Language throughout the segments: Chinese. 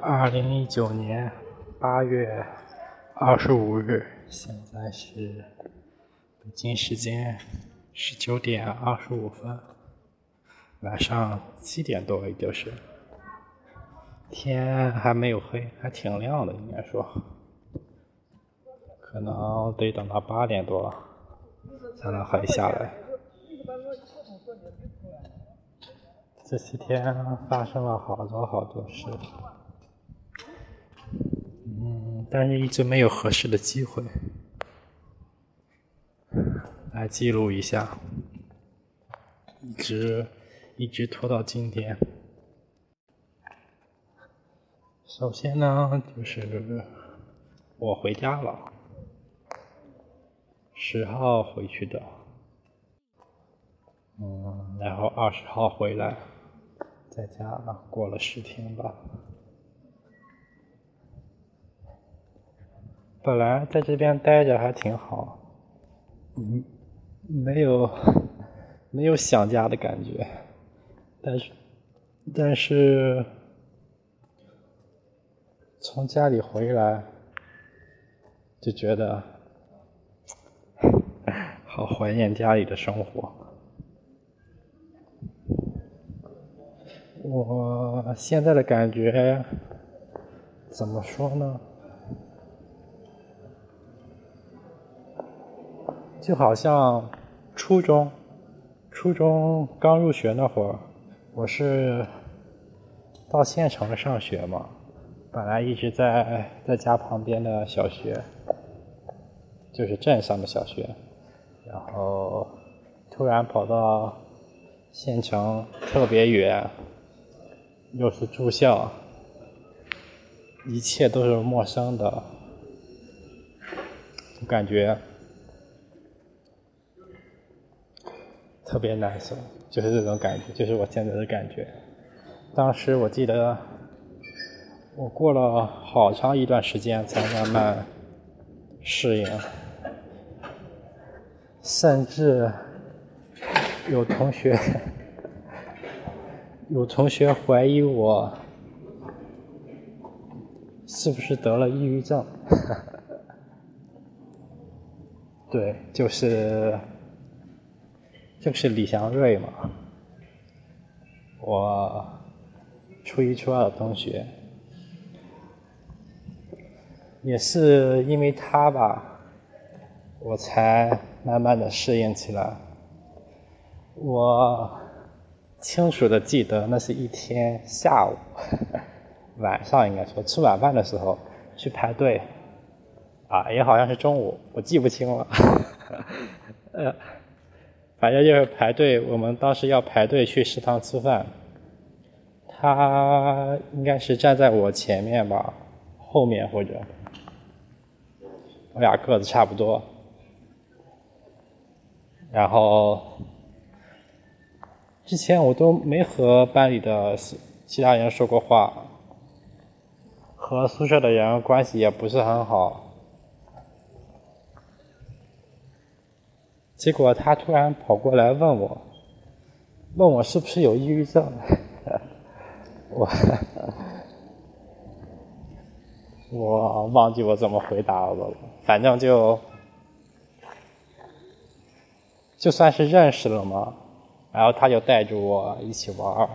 二零一九年八月二十五日，现在是北京时间十九点二十五分，晚上七点多，也就是天还没有黑，还挺亮的，应该说，可能得等到八点多才能黑下来。这些天发生了好多好多事，但是一直没有合适的机会来记录一下，一直一直拖到今天。首先呢，就是我回家了，十号回去的，嗯，然后二十号回来。在家了，过了十天吧。本来在这边待着还挺好，嗯，没有没有想家的感觉，但是但是从家里回来就觉得 好怀念家里的生活。我现在的感觉怎么说呢？就好像初中，初中刚入学那会儿，我是到县城上学嘛，本来一直在在家旁边的小学，就是镇上的小学，然后突然跑到县城特别远。又是住校，一切都是陌生的，感觉特别难受，就是这种感觉，就是我现在的感觉。当时我记得，我过了好长一段时间才慢慢适应，甚至有同学。有同学怀疑我是不是得了抑郁症？对，就是就是李祥瑞嘛，我初一初二的同学，也是因为他吧，我才慢慢的适应起来，我。清楚的记得，那是一天下午，晚上应该说吃晚饭的时候去排队，啊，也好像是中午，我记不清了，反正就是排队。我们当时要排队去食堂吃饭，他应该是站在我前面吧，后面或者，我俩个子差不多，然后。之前我都没和班里的其他人说过话，和宿舍的人关系也不是很好。结果他突然跑过来问我，问我是不是有抑郁症？我我忘记我怎么回答了，反正就就算是认识了嘛。然后他就带着我一起玩儿，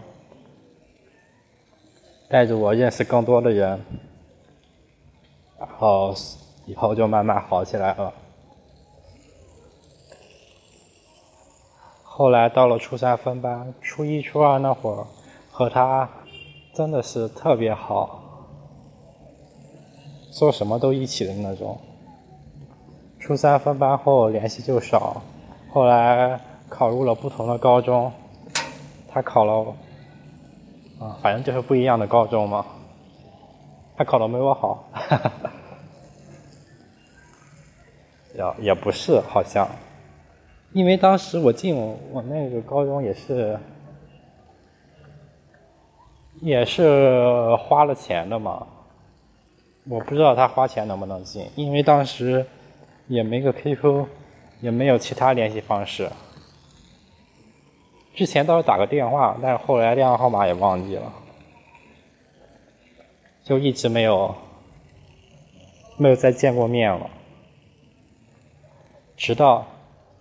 带着我认识更多的人，然后以后就慢慢好起来了。后来到了初三分班，初一、初二那会儿和他真的是特别好，做什么都一起的那种。初三分班后联系就少，后来。考入了不同的高中，他考了，啊，反正就是不一样的高中嘛。他考的没我好，哈 哈也也不是好像，因为当时我进我那个高中也是，也是花了钱的嘛。我不知道他花钱能不能进，因为当时也没个 QQ，也没有其他联系方式。之前倒是打个电话，但是后来电话号码也忘记了。就一直没有没有再见过面了，直到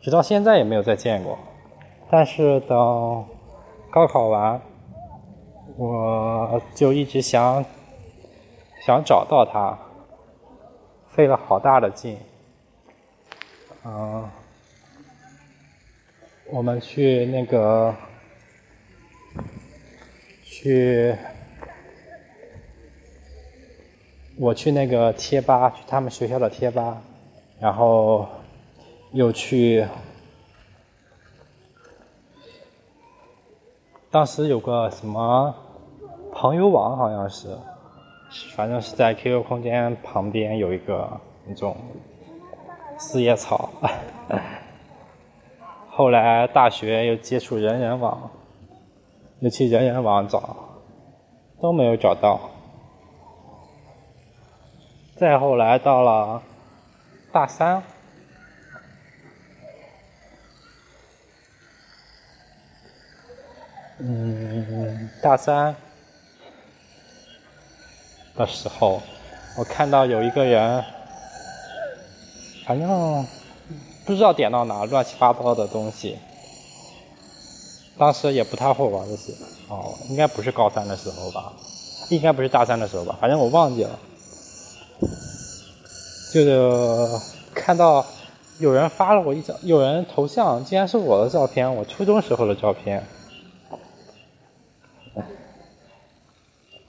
直到现在也没有再见过。但是等高考完，我就一直想想找到他，费了好大的劲。嗯，我们去那个去。我去那个贴吧，去他们学校的贴吧，然后又去，当时有个什么朋友网，好像是，反正是在 QQ 空间旁边有一个那种四叶草。后来大学又接触人人网，又去人人网找，都没有找到。再后来到了大三，嗯，大三的时候，我看到有一个人，反正不知道点到哪，乱七八糟的东西。当时也不太会玩这些，哦，应该不是高三的时候吧？应该不是大三的时候吧？反正我忘记了。就是看到有人发了我一张，有人头像竟然是我的照片，我初中时候的照片。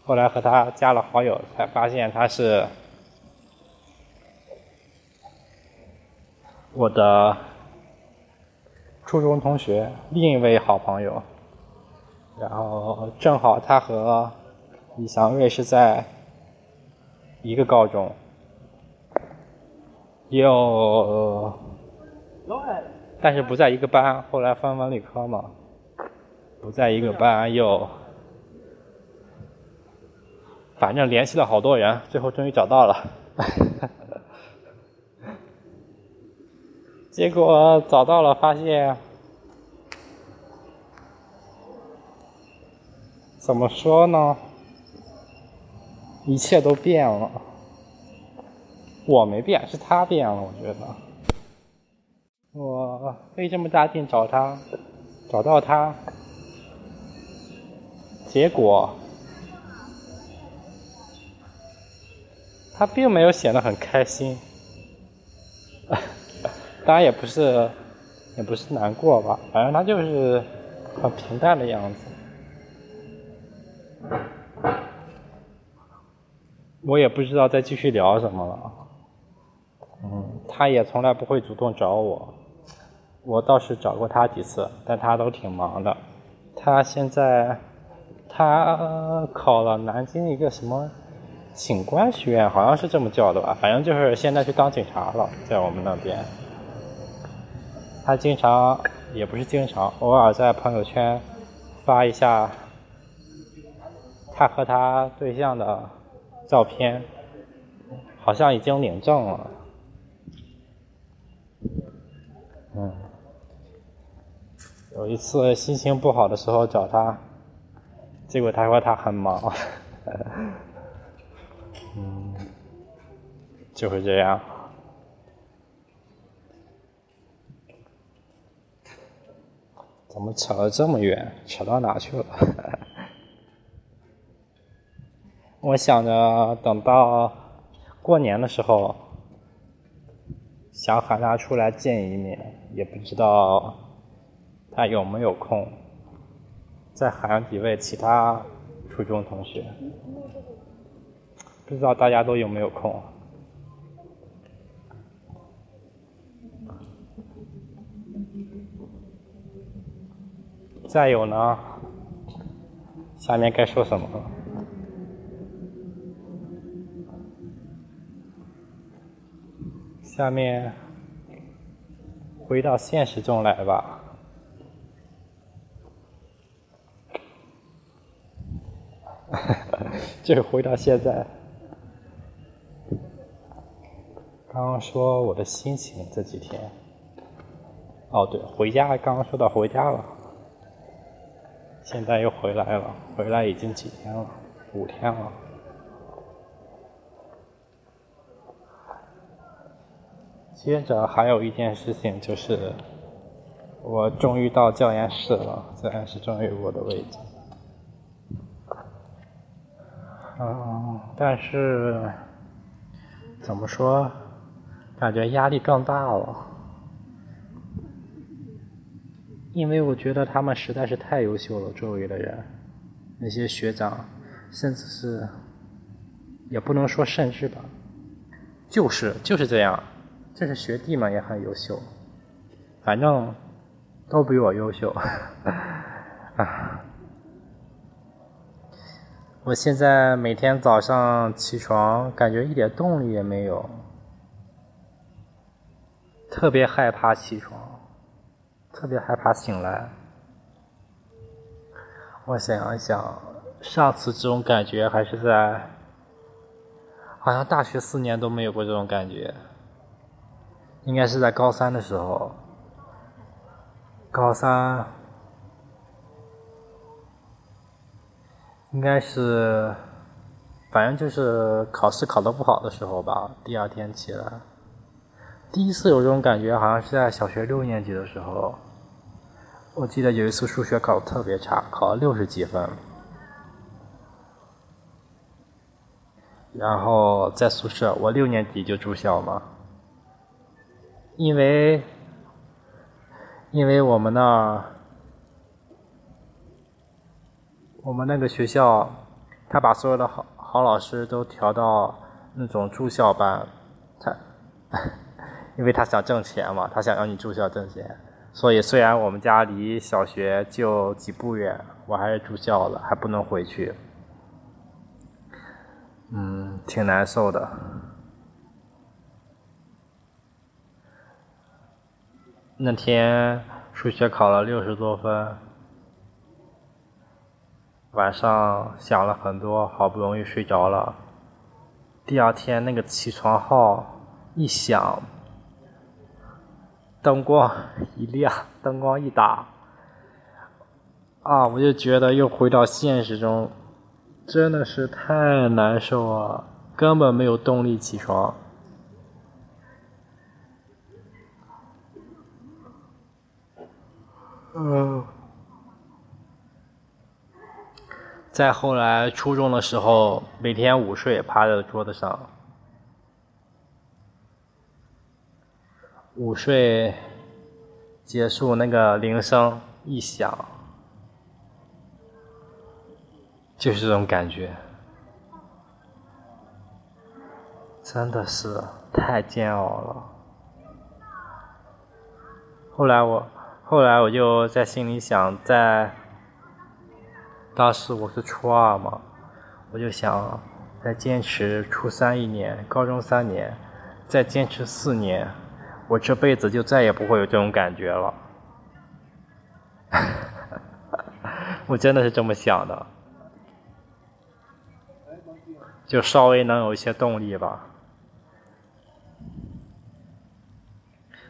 后来和他加了好友，才发现他是我的初中同学，另一位好朋友。然后正好他和李祥瑞是在。一个高中，又，但是不在一个班。后来分文理科嘛，不在一个班，又，反正联系了好多人，最后终于找到了。结果找到了，发现，怎么说呢？一切都变了，我没变，是他变了。我觉得，我费这么大劲找他，找到他，结果他并没有显得很开心，当然也不是，也不是难过吧，反正他就是很平淡的样子。我也不知道再继续聊什么了，嗯，他也从来不会主动找我，我倒是找过他几次，但他都挺忙的。他现在他考了南京一个什么警官学院，好像是这么叫的吧，反正就是现在去当警察了，在我们那边。他经常也不是经常，偶尔在朋友圈发一下他和他对象的。照片好像已经领证了，嗯，有一次心情不好的时候找他，结果他说他很忙，就是这样，怎么扯了这么远？扯到哪去了？我想着等到过年的时候，想喊他出来见一面，也不知道他有没有空。再喊几位其他初中同学，不知道大家都有没有空。再有呢，下面该说什么了？下面回到现实中来吧。就回到现在。刚刚说我的心情这几天，哦对，回家刚刚说到回家了，现在又回来了回来已经几天了五天了。接着还有一件事情就是我终于到教研室了虽然是终于我的位置。嗯但是怎么说感觉压力更大了。因为我觉得他们实在是太优秀了，周围的人，那些学长，甚至是，也不能说甚至吧，就是就是这样。这是学弟嘛，也很优秀，反正都比我优秀。啊！我现在每天早上起床，感觉一点动力也没有，特别害怕起床，特别害怕醒来。我想一想，上次这种感觉还是在，好像大学四年都没有过这种感觉。应该是在高三的时候，高三应该是，反正就是考试考得不好的时候吧。第二天起来，第一次有这种感觉，好像是在小学六年级的时候。我记得有一次数学考得特别差，考了六十几分，然后在宿舍，我六年级就住校嘛。因为，因为我们那，我们那个学校，他把所有的好好老师都调到那种住校班，他，因为他想挣钱嘛，他想让你住校挣钱，所以虽然我们家离小学就几步远，我还是住校了，还不能回去，嗯，挺难受的。那天数学考了六十多分，晚上想了很多，好不容易睡着了。第二天那个起床号一响，灯光一亮，灯光一打，啊，我就觉得又回到现实中，真的是太难受了，根本没有动力起床。嗯，再后来初中的时候，每天午睡趴在桌子上，午睡结束，那个铃声一响，就是这种感觉，真的是太煎熬了。后来我。后来我就在心里想，在当时我是初二嘛，我就想再坚持初三一年，高中三年，再坚持四年，我这辈子就再也不会有这种感觉了。我真的是这么想的，就稍微能有一些动力吧。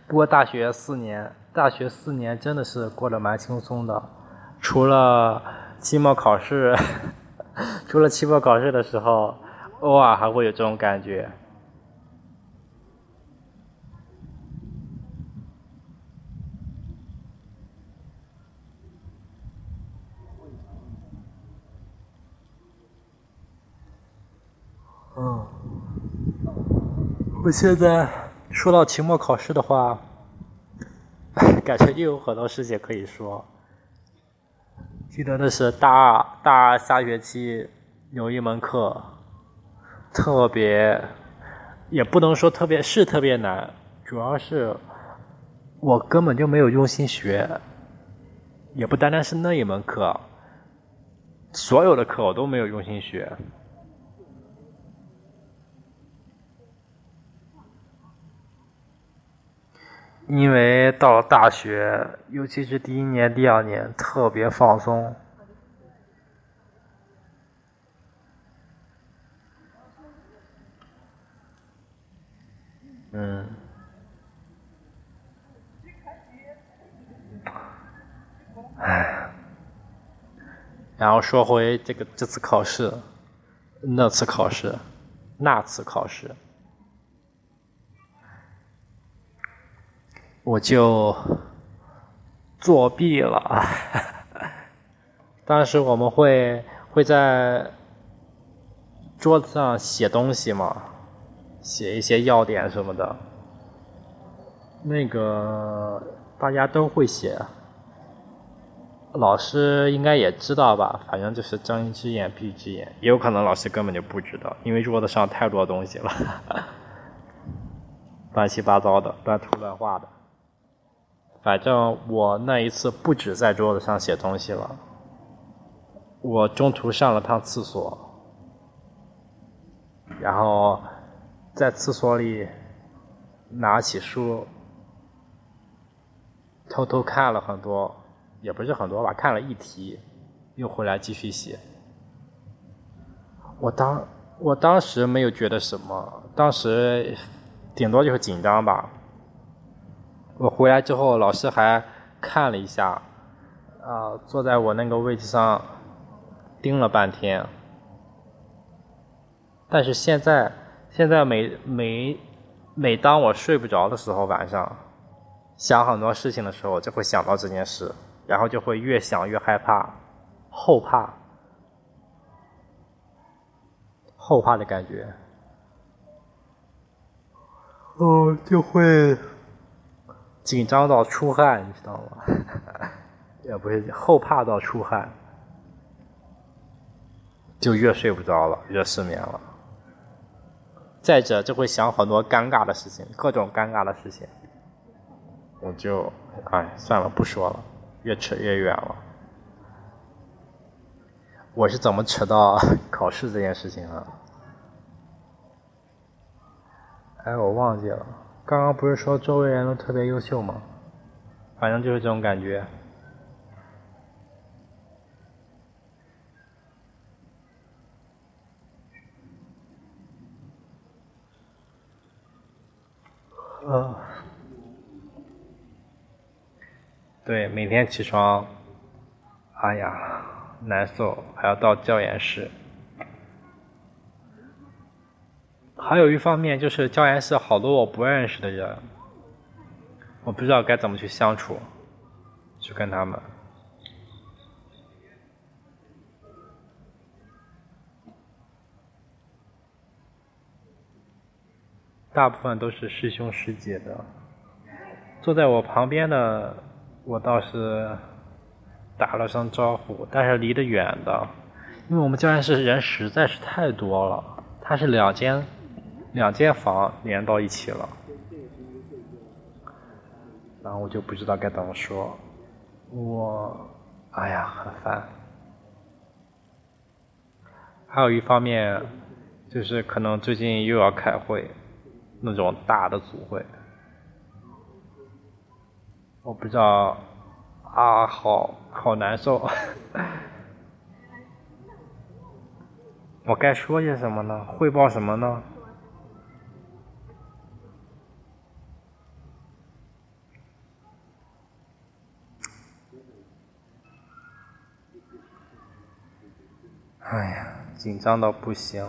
不过大学四年。大学四年真的是过得蛮轻松的，除了期末考试，除了期末考试的时候，偶尔还会有这种感觉。嗯，我现在说到期末考试的话。感觉又有很多事情可以说。记得那是大二，大二下学期有一门课，特别，也不能说特别是特别难，主要是我根本就没有用心学，也不单单是那一门课，所有的课我都没有用心学。因为到了大学，尤其是第一年、第二年，特别放松。嗯。唉。然后说回这个这次考试，那次考试，那次考试。我就作弊了。当时我们会会在桌子上写东西嘛，写一些要点什么的。那个大家都会写，老师应该也知道吧？反正就是睁一只眼闭一只眼，也有可能老师根本就不知道，因为桌子上太多东西了，乱七八糟的，乱涂乱画的。反正我那一次不止在桌子上写东西了。我中途上了趟厕所，然后在厕所里拿起书，偷偷看了很多，也不是很多吧，看了一题，又回来继续写。我当我当时没有觉得什么，当时顶多就是紧张吧。我回来之后，老师还看了一下，啊，坐在我那个位置上。盯了半天，但是现在，现在每每每当我睡不着的时候，晚上想很多事情的时候，就会想到这件事，然后就会越想越害怕，后怕，后怕的感觉，哦，就会紧张到出汗，你知道吗？也不是后怕到出汗。就越睡不着了，越失眠了。再者，就会想很多尴尬的事情，各种尴尬的事情。我就，哎，算了，不说了，越扯越远了。我是怎么扯到 考试这件事情了？哎，我忘记了。刚刚不是说周围人都特别优秀吗？反正就是这种感觉。呃，对，每天起床，哎呀，难受，还要到教研室。还有一方面就是教研室好多我不认识的人，我不知道该怎么去相处，去跟他们。大部分都是师兄师姐的，坐在我旁边的，我倒是打了声招呼，但是离得远的，因为我们教研室人实在是太多了，它是两间两间房连到一起了，然后我就不知道该怎么说，我，哎呀，很烦。还有一方面，就是可能最近又要开会。那种大的组会，我不知道，啊，好好难受。我该说些什么呢？汇报什么呢？哎呀，紧张到不行。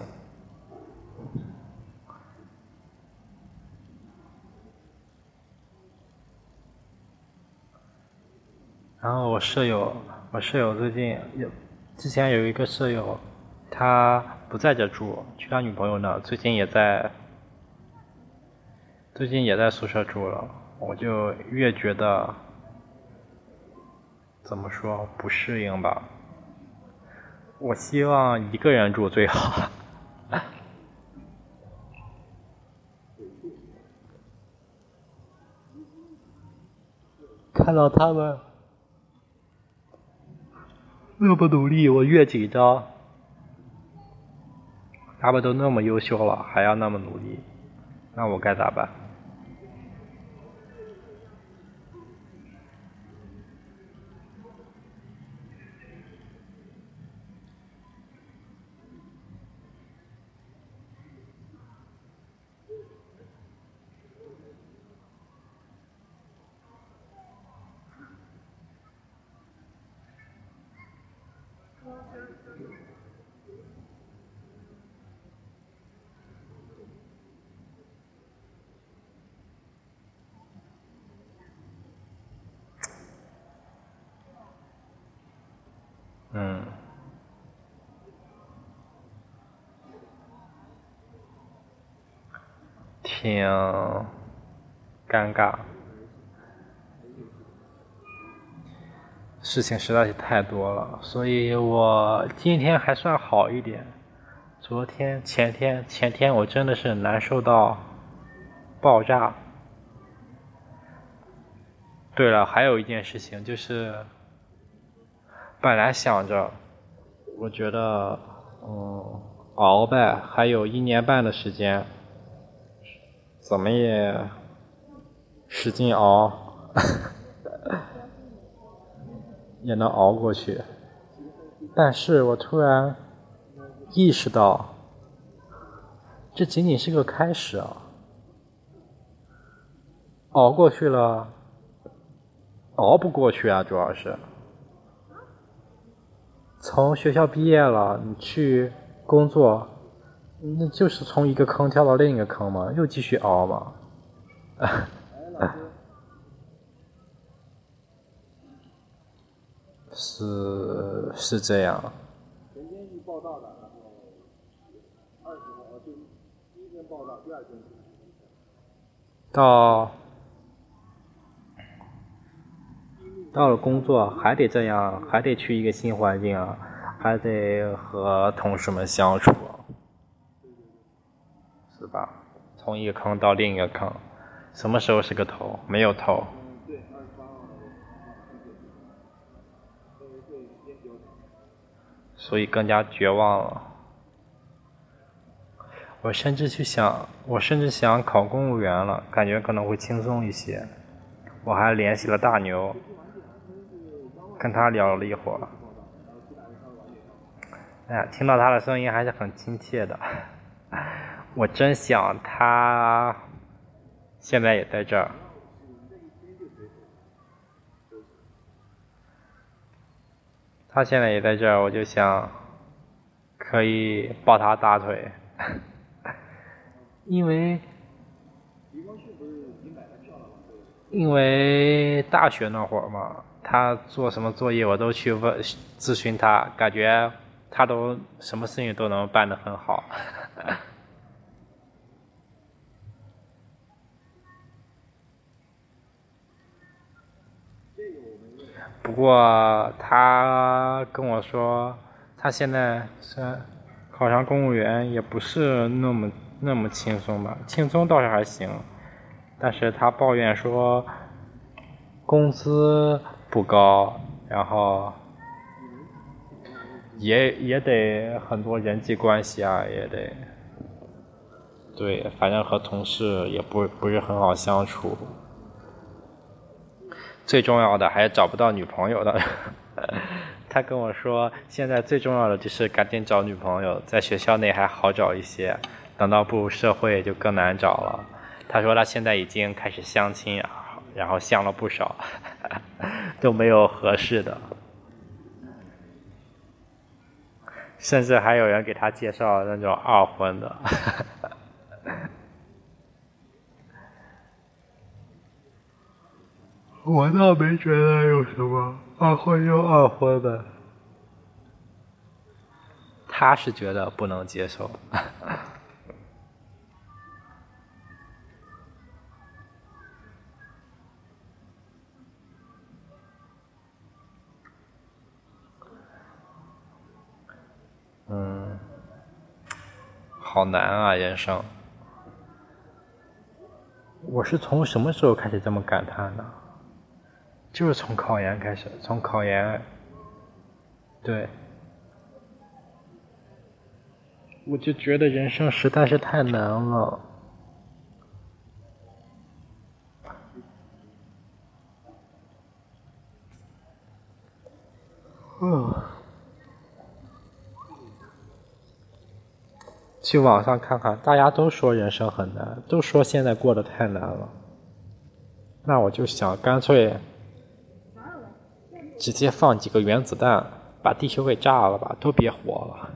然后我舍友，我舍友最近有，之前有一个舍友，他不在这住，去他女朋友那，最近也在，最近也在宿舍住了，我就越觉得，怎么说不适应吧？我希望一个人住最好。看到他们。那么努力，我越紧张。他们都那么优秀了，还要那么努力，那我该咋办？挺尴尬，事情实在是太多了，所以我今天还算好一点。昨天、前天、前天我真的是难受到爆炸。对了，还有一件事情就是，本来想着，我觉得，嗯，熬呗，还有一年半的时间，怎么也使劲熬，也能熬过去。但是我突然。意识到，这仅仅是个开始啊！熬过去了，熬不过去啊！主要是，从学校毕业了，你去工作，那就是从一个坑跳到另一个坑嘛，又继续熬嘛。是是这样。到到了工作还得这样，还得去一个新环境啊，还得和同事们相处，是吧？从一个坑到另一个坑，什么时候是个头？没有头，所以更加绝望了。我甚至去想，我甚至想考公务员了，感觉可能会轻松一些。我还联系了大牛，跟他聊了一会儿。哎呀，听到他的声音还是很亲切的。我真想他现在也在这儿。他现在也在这儿，我就想可以抱他大腿。因为，因为大学那会儿嘛，他做什么作业我都去问咨询他，感觉他都什么事情都能办得很好。不过他跟我说，他现在是考上公务员，也不是那么。那么轻松吧，轻松倒是还行，但是他抱怨说工资不高，然后也也得很多人际关系啊，也得，对，反正和同事也不不是很好相处，最重要的还是找不到女朋友的。他跟我说，现在最重要的就是赶紧找女朋友，在学校内还好找一些。等到步入社会就更难找了。他说他现在已经开始相亲，然后相了不少，都没有合适的，甚至还有人给他介绍那种二婚的。我倒没觉得有什么二婚就二婚的，他是觉得不能接受。嗯，好难啊，人生。我是从什么时候开始这么感叹的？就是从考研开始，从考研，对，我就觉得人生实在是太难了。嗯。去网上看看，大家都说人生很难，都说现在过得太难了。那我就想，干脆直接放几个原子弹，把地球给炸了吧，都别活了。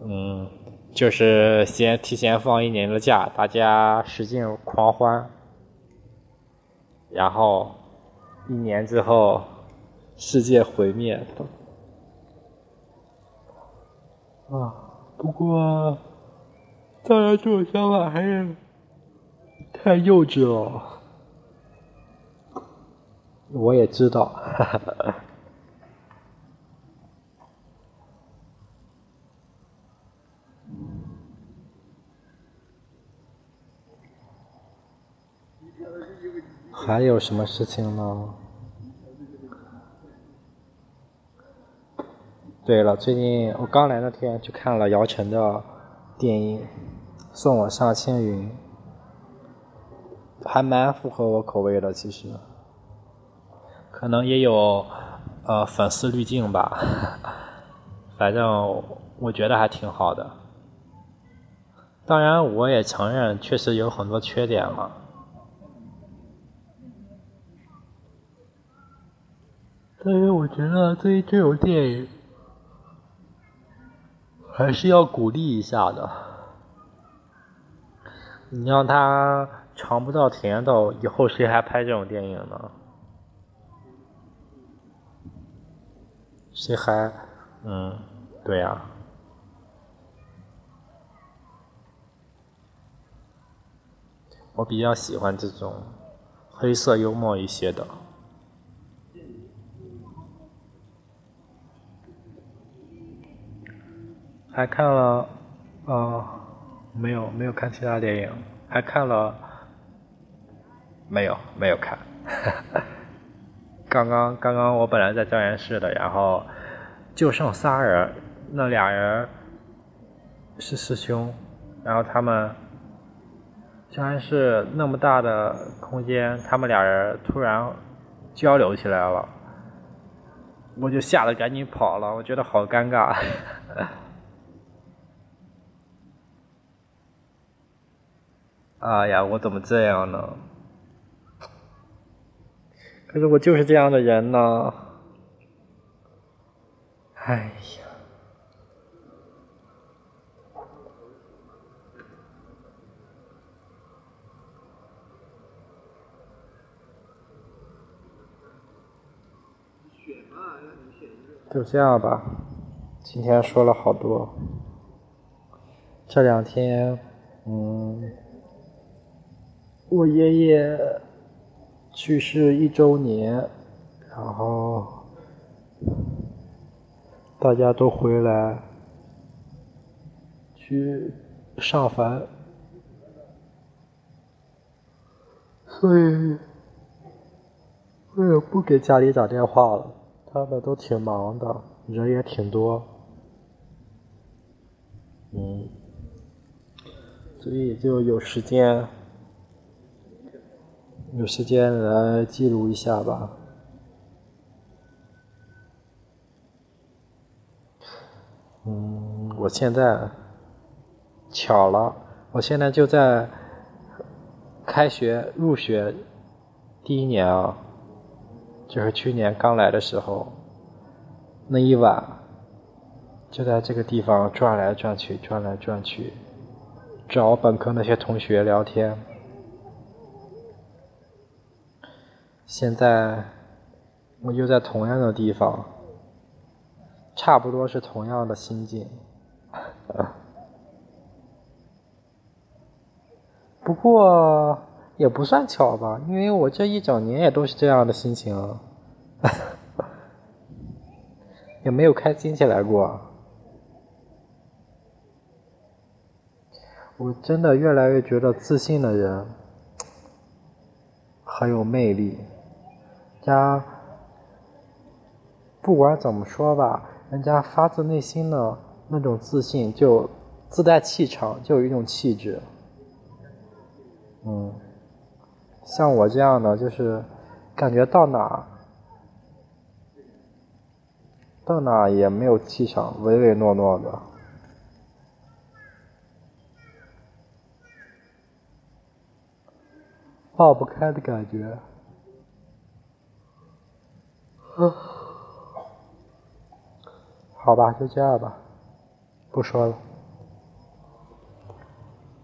嗯，就是先提前放一年的假，大家使劲狂欢，然后一年之后世界毁灭。啊，不过，当然这种想法还是太幼稚了。我也知道，哈哈。还有什么事情呢？对了，最近我刚来那天去看了姚晨的电影《送我上青云》，还蛮符合我口味的，其实。可能也有呃粉丝滤镜吧，反正我觉得还挺好的。当然，我也承认确实有很多缺点嘛。但是我觉得对于这种电影，还是要鼓励一下的。你让他尝不到甜头，以后谁还拍这种电影呢？谁还？嗯，对呀。我比较喜欢这种黑色幽默一些的。还看了，呃，没有没有看其他电影，还看了，没有没有看。刚刚刚刚我本来在教研室的，然后就剩仨人，那俩人是师兄，然后他们教研室那么大的空间，他们俩人突然交流起来了，我就吓得赶紧跑了，我觉得好尴尬。哎呀，我怎么这样呢？可是我就是这样的人呢，哎呀，就这样吧。今天说了好多，这两天，嗯，我爷爷。去世一周年，然后大家都回来去上坟，所以我也不给家里打电话了。他们都挺忙的，人也挺多，嗯，所以就有时间。有时间来记录一下吧。嗯，我现在巧了，我现在就在开学入学第一年啊，就是去年刚来的时候，那一晚就在这个地方转来转去，转来转去，找本科那些同学聊天。现在我就在同样的地方，差不多是同样的心境。不过也不算巧吧，因为我这一整年也都是这样的心情，也没有开心起来过。我真的越来越觉得自信的人很有魅力。家不管怎么说吧，人家发自内心的那种自信，就自带气场，就有一种气质。嗯，像我这样的，就是感觉到哪到哪也没有气场，唯唯诺诺的，放不开的感觉。好吧，就这样吧，不说了。